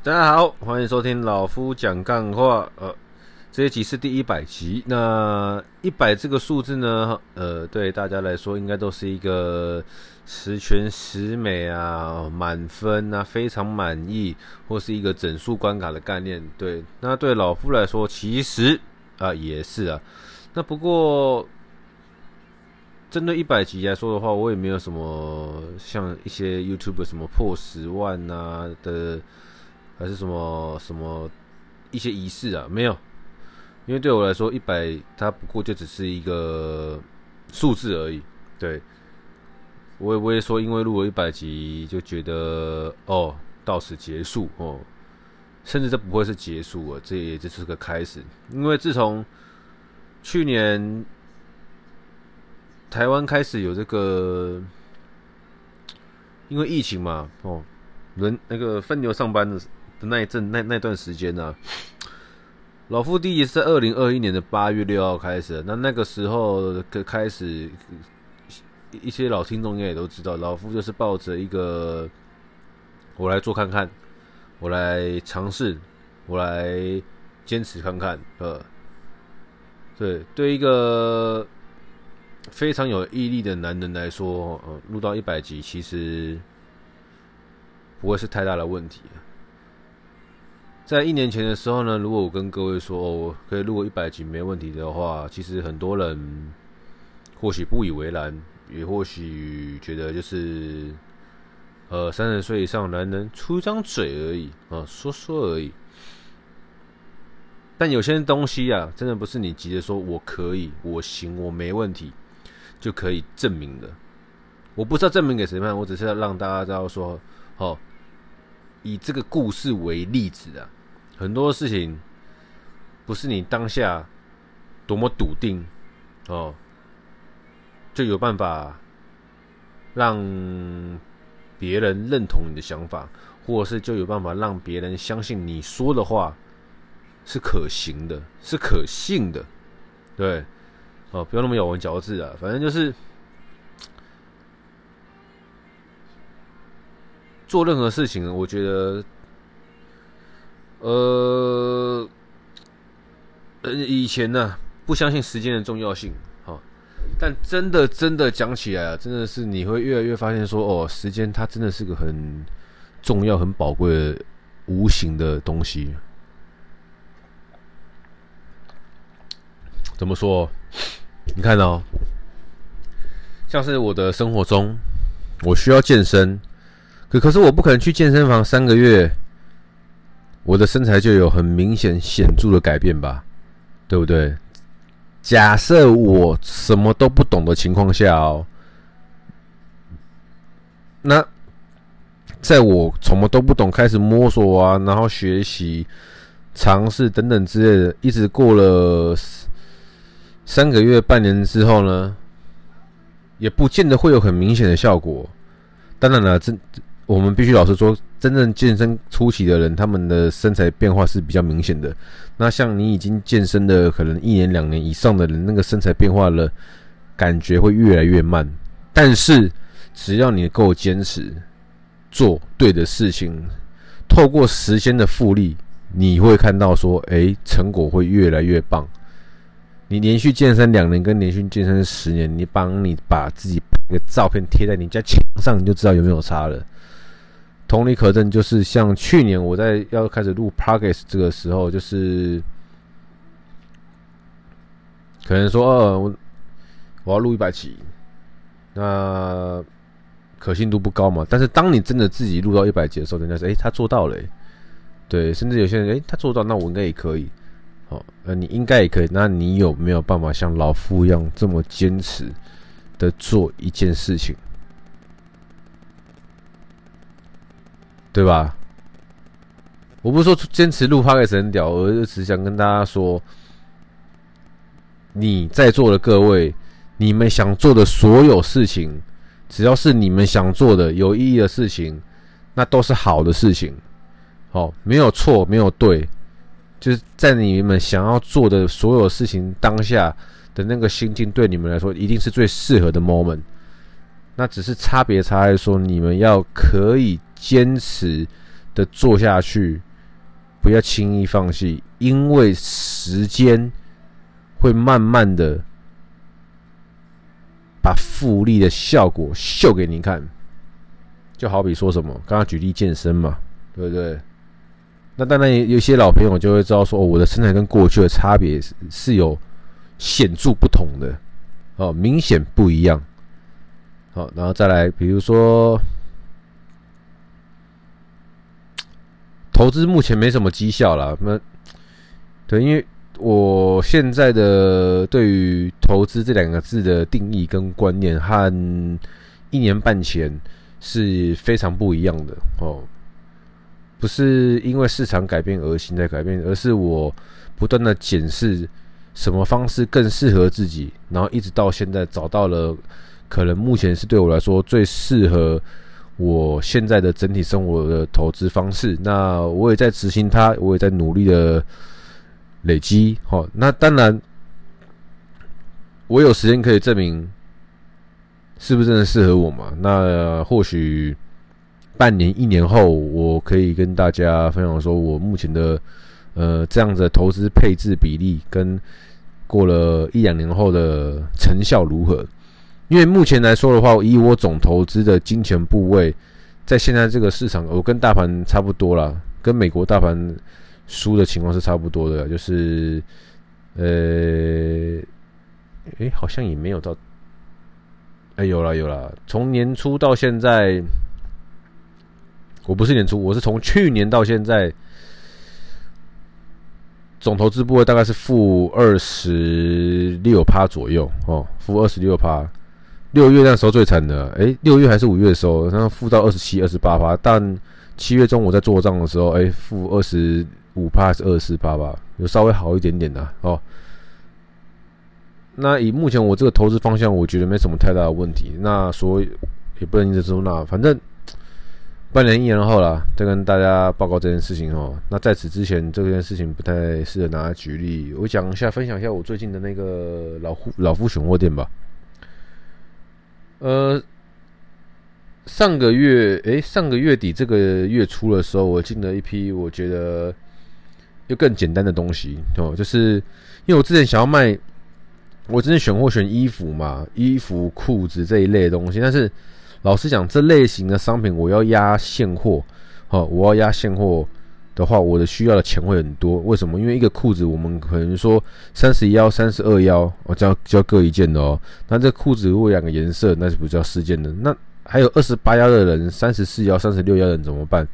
大家好，欢迎收听老夫讲干话。呃，这一集是第一百集。那一百这个数字呢，呃，对大家来说应该都是一个十全十美啊，满分啊，非常满意，或是一个整数关卡的概念。对，那对老夫来说，其实啊也是啊。那不过。针对一百集来说的话，我也没有什么像一些 YouTube 什么破十万啊的，还是什么什么一些仪式啊，没有。因为对我来说，一百它不过就只是一个数字而已。对，我也不会说因为录了一百集就觉得哦到此结束哦，甚至这不会是结束啊，这也只是个开始。因为自从去年。台湾开始有这个，因为疫情嘛，哦，人那个分流上班的的那一阵那那段时间呢、啊，老夫第一次在二零二一年的八月六号开始，那那个时候开始，一些老听众应该也都知道，老夫就是抱着一个，我来做看看，我来尝试，我来坚持看看，呃，对，对一个。非常有毅力的男人来说，呃，录到一百集其实不会是太大的问题。在一年前的时候呢，如果我跟各位说，我可以录个一百集没问题的话，其实很多人或许不以为然，也或许觉得就是，呃，三十岁以上男人出张嘴而已啊，说说而已。但有些东西啊，真的不是你急着说我可以，我行，我没问题。就可以证明的，我不知道证明给谁看，我只是要让大家知道说，哦，以这个故事为例子啊，很多事情不是你当下多么笃定哦，就有办法让别人认同你的想法，或者是就有办法让别人相信你说的话是可行的，是可信的，对。哦，不要那么咬文嚼字啊！反正就是做任何事情，我觉得，呃，以前呢不相信时间的重要性，哈，但真的真的讲起来啊，真的是你会越来越发现说，哦，时间它真的是个很重要、很宝贵的无形的东西。怎么说？你看哦，像是我的生活中，我需要健身，可可是我不可能去健身房三个月，我的身材就有很明显显著的改变吧，对不对？假设我什么都不懂的情况下哦，那在我什么都不懂开始摸索啊，然后学习、尝试等等之类的，一直过了。三个月、半年之后呢，也不见得会有很明显的效果。当然了，这我们必须老实说，真正健身初期的人，他们的身材变化是比较明显的。那像你已经健身的可能一年、两年以上的人，那个身材变化了，感觉会越来越慢。但是只要你够坚持，做对的事情，透过时间的复利，你会看到说，诶，成果会越来越棒。你连续健身两年跟连续健身十年，你帮你把自己一个照片贴在你家墙上，你就知道有没有差了。同理可证，就是像去年我在要开始录 Podcast 这个时候，就是可能说，呃，我我要录一百集，那可信度不高嘛。但是当你真的自己录到一百集的时候，人家说，哎，他做到了，对，甚至有些人，哎，他做到，那我应该也可以。好，呃，你应该也可以。那你有没有办法像老夫一样这么坚持的做一件事情？对吧？我不是说坚持录 p o d 很屌，我就只想跟大家说，你在座的各位，你们想做的所有事情，只要是你们想做的有意义的事情，那都是好的事情。好，没有错，没有对。就是在你们想要做的所有事情当下的那个心境，对你们来说一定是最适合的 moment。那只是差别差在说，你们要可以坚持的做下去，不要轻易放弃，因为时间会慢慢的把复利的效果秀给你看。就好比说什么，刚刚举例健身嘛，对不对？那当然，有有些老朋友就会知道说，哦，我的身材跟过去的差别是是有显著不同的，哦，明显不一样。好，然后再来，比如说。投资目前没什么绩效啦，那对，因为我现在的对于投资这两个字的定义跟观念和一年半前是非常不一样的哦。不是因为市场改变而心态改变，而是我不断的检视什么方式更适合自己，然后一直到现在找到了可能目前是对我来说最适合。我现在的整体生活的投资方式，那我也在执行它，我也在努力的累积。好，那当然，我有时间可以证明是不是真的适合我嘛？那或许半年、一年后，我可以跟大家分享说，我目前的呃这样的投资配置比例，跟过了一两年后的成效如何？因为目前来说的话，以我总投资的金钱部位，在现在这个市场，我跟大盘差不多啦，跟美国大盘输的情况是差不多的，就是，呃，诶，好像也没有到，哎，有了有了，从年初到现在，我不是年初，我是从去年到现在，总投资部位大概是负二十六趴左右哦，负二十六趴。六月那时候最惨的，哎，六月还是五月的时候，然后负到二十七、二十八趴。但七月中我在做账的时候，哎，负二十五趴还是二十四趴吧，有稍微好一点点的哦。那以目前我这个投资方向，我觉得没什么太大的问题。那所以也不能一直说那，反正半年、一年后了，再跟大家报告这件事情哦。那在此之前，这件事情不太适合拿来举例。我讲一下，分享一下我最近的那个老夫老夫选货店吧。呃，上个月，诶，上个月底这个月初的时候，我进了一批我觉得又更简单的东西哦，就是因为我之前想要卖，我之前选货选衣服嘛，衣服、裤子这一类的东西，但是老实讲，这类型的商品我要压现货，哦，我要压现货。的话，我的需要的钱会很多。为什么？因为一个裤子，我们可能说三十一腰、三十二腰，我就要就要各一件的哦。那这裤子如果两个颜色，那是不叫四件的？那还有二十八腰的人、三十四腰、三十六腰的人怎么办？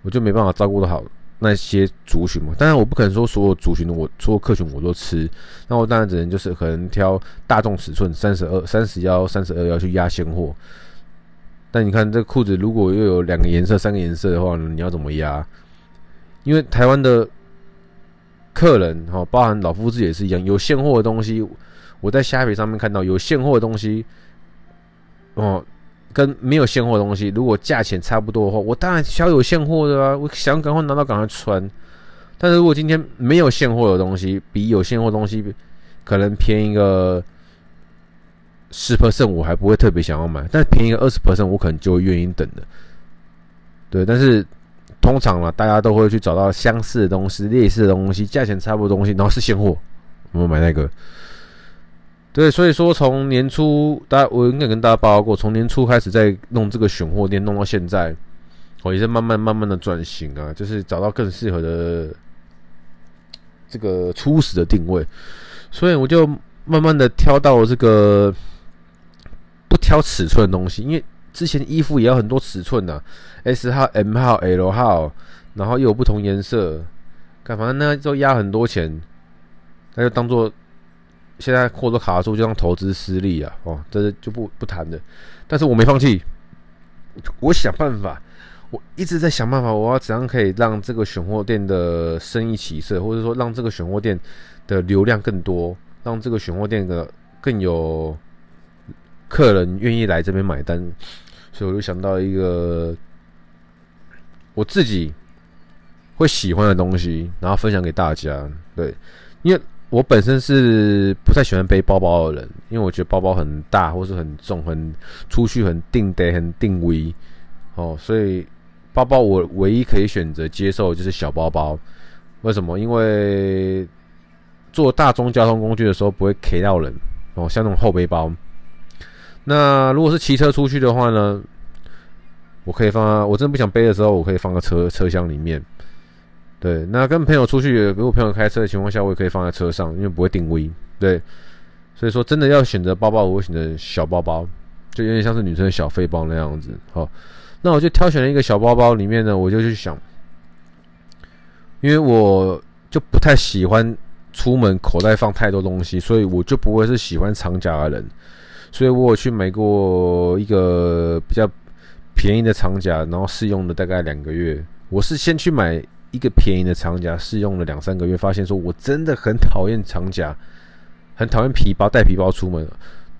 我就没办法照顾得好那些族群嘛。当然，我不可能说所有族群的我所有客群我都吃。那我当然只能就是可能挑大众尺寸三十二、三十腰、三十二腰去压现货。但你看这裤子，如果又有两个颜色、三个颜色的话，你要怎么压？因为台湾的客人哈，包含老夫子也是一样，有现货的东西，我在虾皮上面看到有现货的东西，哦，跟没有现货的东西，如果价钱差不多的话，我当然想有现货的啊，我想赶快拿到赶快穿。但是如果今天没有现货的东西，比有现货东西可能便宜个十 percent，我还不会特别想要买，但便宜个二十 percent，我可能就愿意等的。对，但是。通常呢，大家都会去找到相似的东西、类似的东西、价钱差不多的东西，然后是现货，我们买那个。对，所以说从年初，大家我应该跟大家报告过，从年初开始在弄这个选货店，弄到现在，我也是慢慢慢慢的转型啊，就是找到更适合的这个初始的定位，所以我就慢慢的挑到这个不挑尺寸的东西，因为。之前衣服也有很多尺寸的，S 号、M 号、L 号，然后又有不同颜色，干嘛呢？就压很多钱，那就当做现在货都卡住，就当投资失利啊！哦，这是就不不谈的。但是我没放弃，我想办法，我一直在想办法，我要怎样可以让这个选货店的生意起色，或者说让这个选货店的流量更多，让这个选货店的更有客人愿意来这边买单。所以我就想到一个我自己会喜欢的东西，然后分享给大家。对，因为我本身是不太喜欢背包包的人，因为我觉得包包很大，或是很重，很出去很定得很定位哦。所以包包我唯一可以选择接受就是小包包。为什么？因为坐大众交通工具的时候不会 K 到人哦，像那种后背包。那如果是骑车出去的话呢，我可以放，我真的不想背的时候，我可以放在车车厢里面。对，那跟朋友出去，如果朋友开车的情况下，我也可以放在车上，因为不会定位。对，所以说真的要选择包包，我会选择小包包，就有点像是女生的小背包那样子。好，那我就挑选了一个小包包，里面呢，我就去想，因为我就不太喜欢出门口袋放太多东西，所以我就不会是喜欢长夹的人。所以我有去买过一个比较便宜的长夹，然后试用了大概两个月。我是先去买一个便宜的长夹，试用了两三个月，发现说我真的很讨厌长夹，很讨厌皮包，带皮包出门。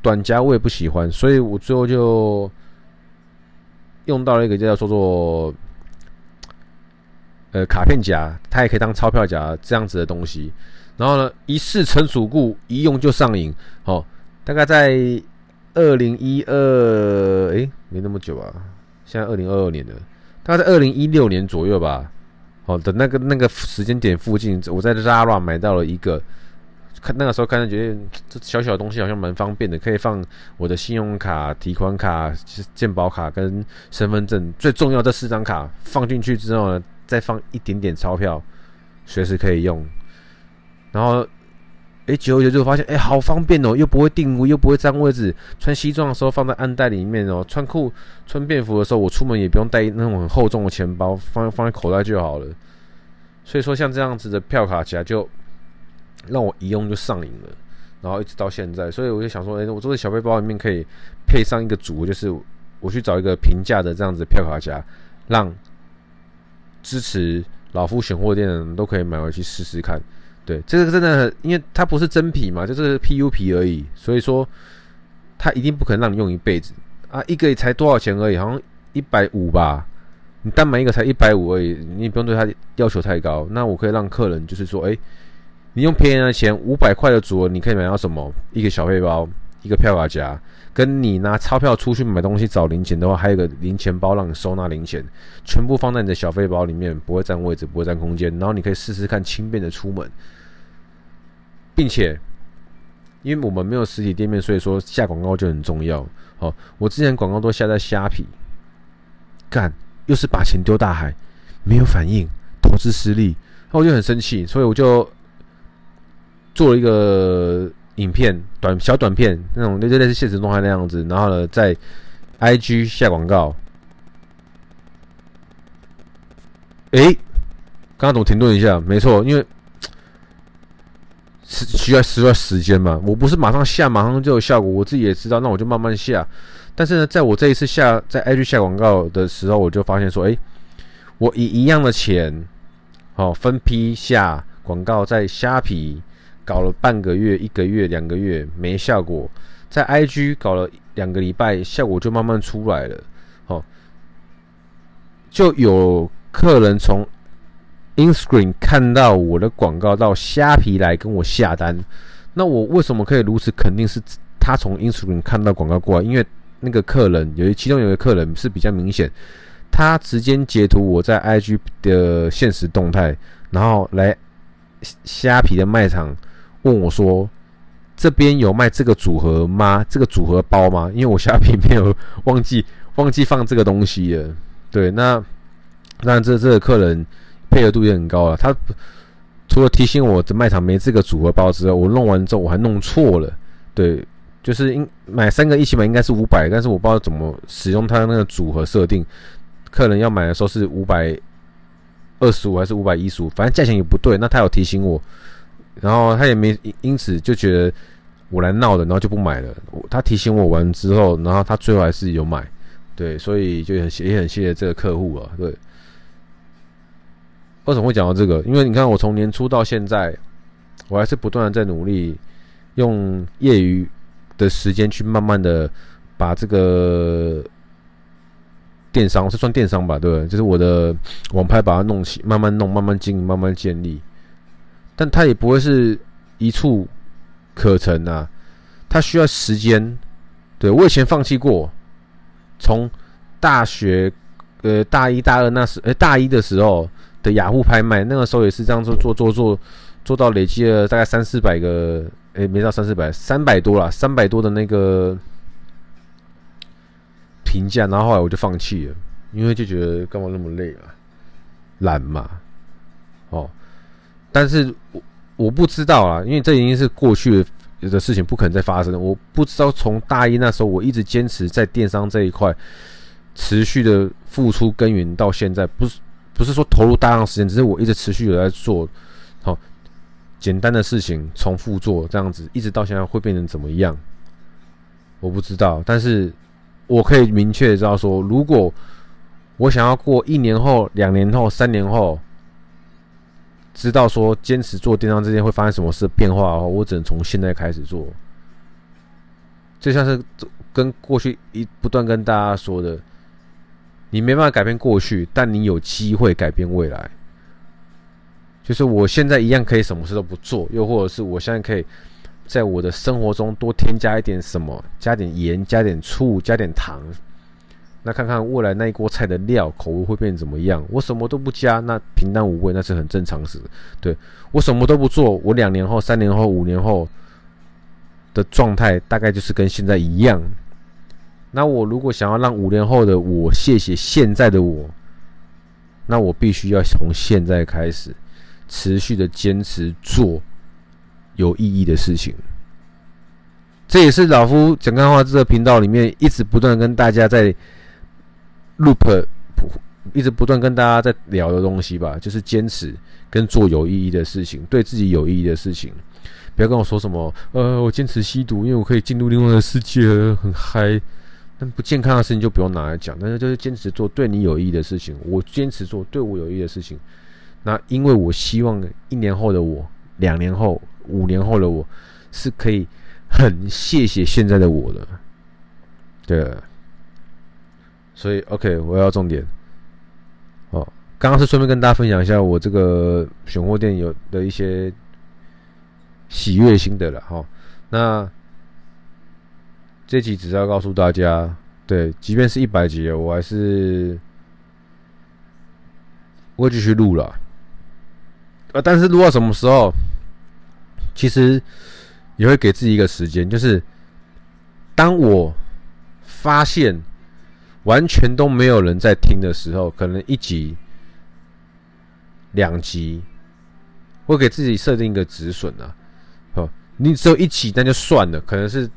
短夹我也不喜欢，所以我最后就用到了一个叫做做呃卡片夹，它也可以当钞票夹这样子的东西。然后呢，一试成主顾，一用就上瘾。好，大概在。二零一二，哎，没那么久啊，现在二零二二年了，大概在二零一六年左右吧。好的，那个那个时间点附近，我在 Zara 买到了一个，看那个时候看着觉得这小小的东西好像蛮方便的，可以放我的信用卡、提款卡、健保卡跟身份证，最重要这四张卡放进去之后呢，再放一点点钞票，随时可以用，然后。哎，久而久之就发现，哎，好方便哦，又不会定位，又不会占位置。穿西装的时候放在暗袋里面哦，穿裤穿便服的时候，我出门也不用带那种很厚重的钱包，放放在口袋就好了。所以说，像这样子的票卡夹就让我一用就上瘾了，然后一直到现在。所以我就想说，哎，我这个小背包里面可以配上一个组，就是我去找一个平价的这样子的票卡夹，让支持老夫选货店的人都可以买回去试试看。对，这个真的很，因为它不是真皮嘛，就是 PU 皮而已，所以说它一定不可能让你用一辈子啊！一个也才多少钱而已，好像一百五吧，你单买一个才一百五而已，你也不用对它要求太高。那我可以让客人就是说，哎，你用便宜的钱五百块的组合，你可以买到什么？一个小背包，一个票卡夹，跟你拿钞票出去买东西找零钱的话，还有个零钱包让你收纳零钱，全部放在你的小背包里面，不会占位置，不会占空间，然后你可以试试看轻便的出门。并且，因为我们没有实体店面，所以说下广告就很重要。好，我之前广告都下在虾皮，干又是把钱丢大海，没有反应，投资失利，那我就很生气，所以我就做了一个影片，短小短片那种，就类似现实动态那样子，然后呢，在 IG 下广告。诶，刚刚怎么停顿一下？没错，因为。是需要需要时间嘛？我不是马上下，马上就有效果。我自己也知道，那我就慢慢下。但是呢，在我这一次下在 IG 下广告的时候，我就发现说，诶，我以一样的钱，哦，分批下广告，在虾皮搞了半个月、一个月、两个月没效果，在 IG 搞了两个礼拜，效果就慢慢出来了。哦，就有客人从。InScreen 看到我的广告到虾皮来跟我下单，那我为什么可以如此肯定是他从 InScreen 看到广告过来？因为那个客人有其中有一个客人是比较明显，他直接截图我在 IG 的现实动态，然后来虾皮的卖场问我说：“这边有卖这个组合吗？这个组合包吗？”因为我虾皮没有忘记忘记放这个东西了。对，那那这这个客人。配合度也很高了。他除了提醒我的卖场没这个组合包之外，我弄完之后我还弄错了。对，就是应买三个一起买应该是五百，但是我不知道怎么使用它的那个组合设定。客人要买的时候是五百二十五还是五百一十五，反正价钱也不对。那他有提醒我，然后他也没因此就觉得我来闹的，然后就不买了。他提醒我完之后，然后他最后还是有买。对，所以就很也很谢谢这个客户啊。对。为什么会讲到这个？因为你看，我从年初到现在，我还是不断的在努力，用业余的时间去慢慢的把这个电商是算电商吧，对不对？就是我的网拍把它弄起，慢慢弄，慢慢经营，慢慢建立。但它也不会是一处可成啊，它需要时间。对，我以前放弃过，从大学呃大一大二那时，呃大一的时候的雅虎拍卖，那个时候也是这样做做做做做到累积了大概三四百个，诶没到三四百，三百多啦，三百多的那个评价，然后后来我就放弃了，因为就觉得干嘛那么累啊，懒嘛，哦，但是我我不知道啊，因为这已经是过去的事情，不可能再发生了。我不知道从大一那时候我一直坚持在电商这一块。持续的付出耕耘到现在，不是不是说投入大量时间，只是我一直持续有在做，好简单的事情重复做这样子，一直到现在会变成怎么样？我不知道，但是我可以明确知道说，如果我想要过一年后、两年后、三年后，知道说坚持做电商这件会发生什么事变化的话，我只能从现在开始做。就像是跟过去一不断跟大家说的。你没办法改变过去，但你有机会改变未来。就是我现在一样可以什么事都不做，又或者是我现在可以在我的生活中多添加一点什么，加点盐，加点醋，加点糖。那看看未来那一锅菜的料口味会变怎么样？我什么都不加，那平淡无味，那是很正常事。对，我什么都不做，我两年后、三年后、五年后的状态大概就是跟现在一样。那我如果想要让五年后的我谢谢现在的我，那我必须要从现在开始持续的坚持做有意义的事情。这也是老夫讲干话这个频道里面一直不断跟大家在 loop，一直不断跟大家在聊的东西吧，就是坚持跟做有意义的事情，对自己有意义的事情。不要跟我说什么，呃，我坚持吸毒，因为我可以进入另外的世界，很嗨。不健康的事情就不用拿来讲，但是就是坚持做对你有益的事情。我坚持做对我有益的事情，那因为我希望一年后的我、两年后、五年后的我是可以很谢谢现在的我的。对，所以 OK，我要重点。哦，刚刚是顺便跟大家分享一下我这个选货店有的一些喜悦心得了哈。那。这集只是要告诉大家，对，即便是一百集，我还是会继续录了。呃，但是录到什么时候，其实也会给自己一个时间，就是当我发现完全都没有人在听的时候，可能一集、两集，会给自己设定一个止损啊。哦，你只有一集，那就算了，可能是。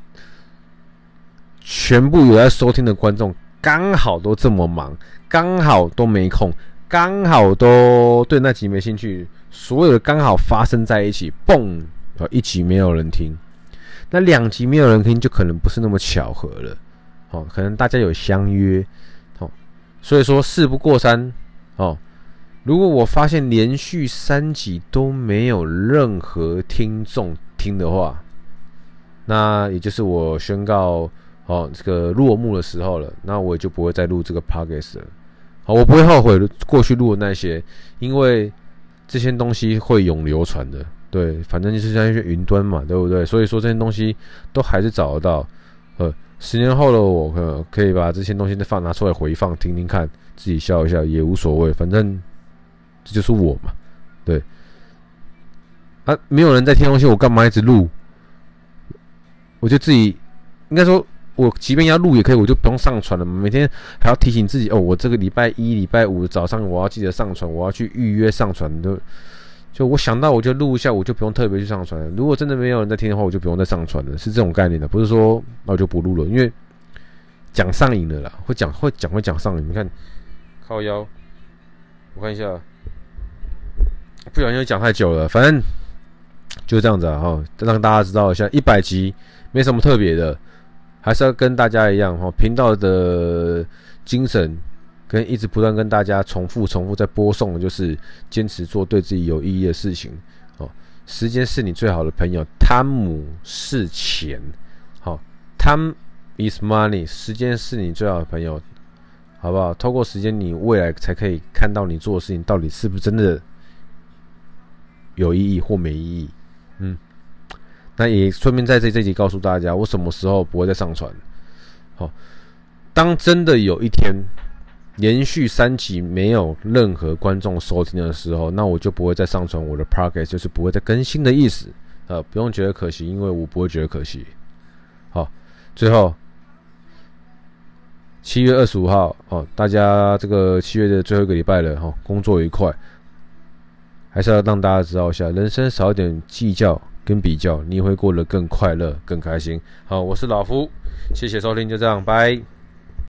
全部有在收听的观众刚好都这么忙，刚好都没空，刚好都对那集没兴趣，所有的刚好发生在一起，嘣，一集没有人听，那两集没有人听就可能不是那么巧合了，哦，可能大家有相约，哦，所以说事不过三，哦，如果我发现连续三集都没有任何听众听的话，那也就是我宣告。哦，这个落幕的时候了，那我也就不会再录这个 podcast 了。好，我不会后悔过去录的那些，因为这些东西会永流传的。对，反正就是像一些云端嘛，对不对？所以说这些东西都还是找得到。呃，十年后的我可可以把这些东西再放拿出来回放听听看，自己笑一笑也无所谓，反正这就是我嘛。对，啊，没有人在听东西，我干嘛一直录？我就自己应该说。我即便要录也可以，我就不用上传了。每天还要提醒自己哦，我这个礼拜一、礼拜五早上我要记得上传，我要去预约上传的。就我想到我就录一下，我就不用特别去上传。如果真的没有人在听的话，我就不用再上传了，是这种概念的，不是说那我就不录了，因为讲上瘾了啦，会讲会讲会讲上瘾。你看，靠腰，我看一下，不小心讲太久了，反正就这样子啊，哈，让大家知道一下，一百集没什么特别的。还是要跟大家一样哈，频道的精神跟一直不断跟大家重复、重复在播送的就是坚持做对自己有意义的事情哦。时间是你最好的朋友，汤姆是钱，好，Time is money，时间是你最好的朋友，好不好？透过时间，你未来才可以看到你做的事情到底是不是真的有意义或没意义，嗯。那也顺便在这这集告诉大家，我什么时候不会再上传？好，当真的有一天，连续三集没有任何观众收听的时候，那我就不会再上传我的 podcast，就是不会再更新的意思。呃，不用觉得可惜，因为我不会觉得可惜。好，最后七月二十五号哦，大家这个七月的最后一个礼拜了哈，工作愉快。还是要让大家知道一下，人生少一点计较跟比较，你会过得更快乐、更开心。好，我是老夫，谢谢收听，就这样，拜。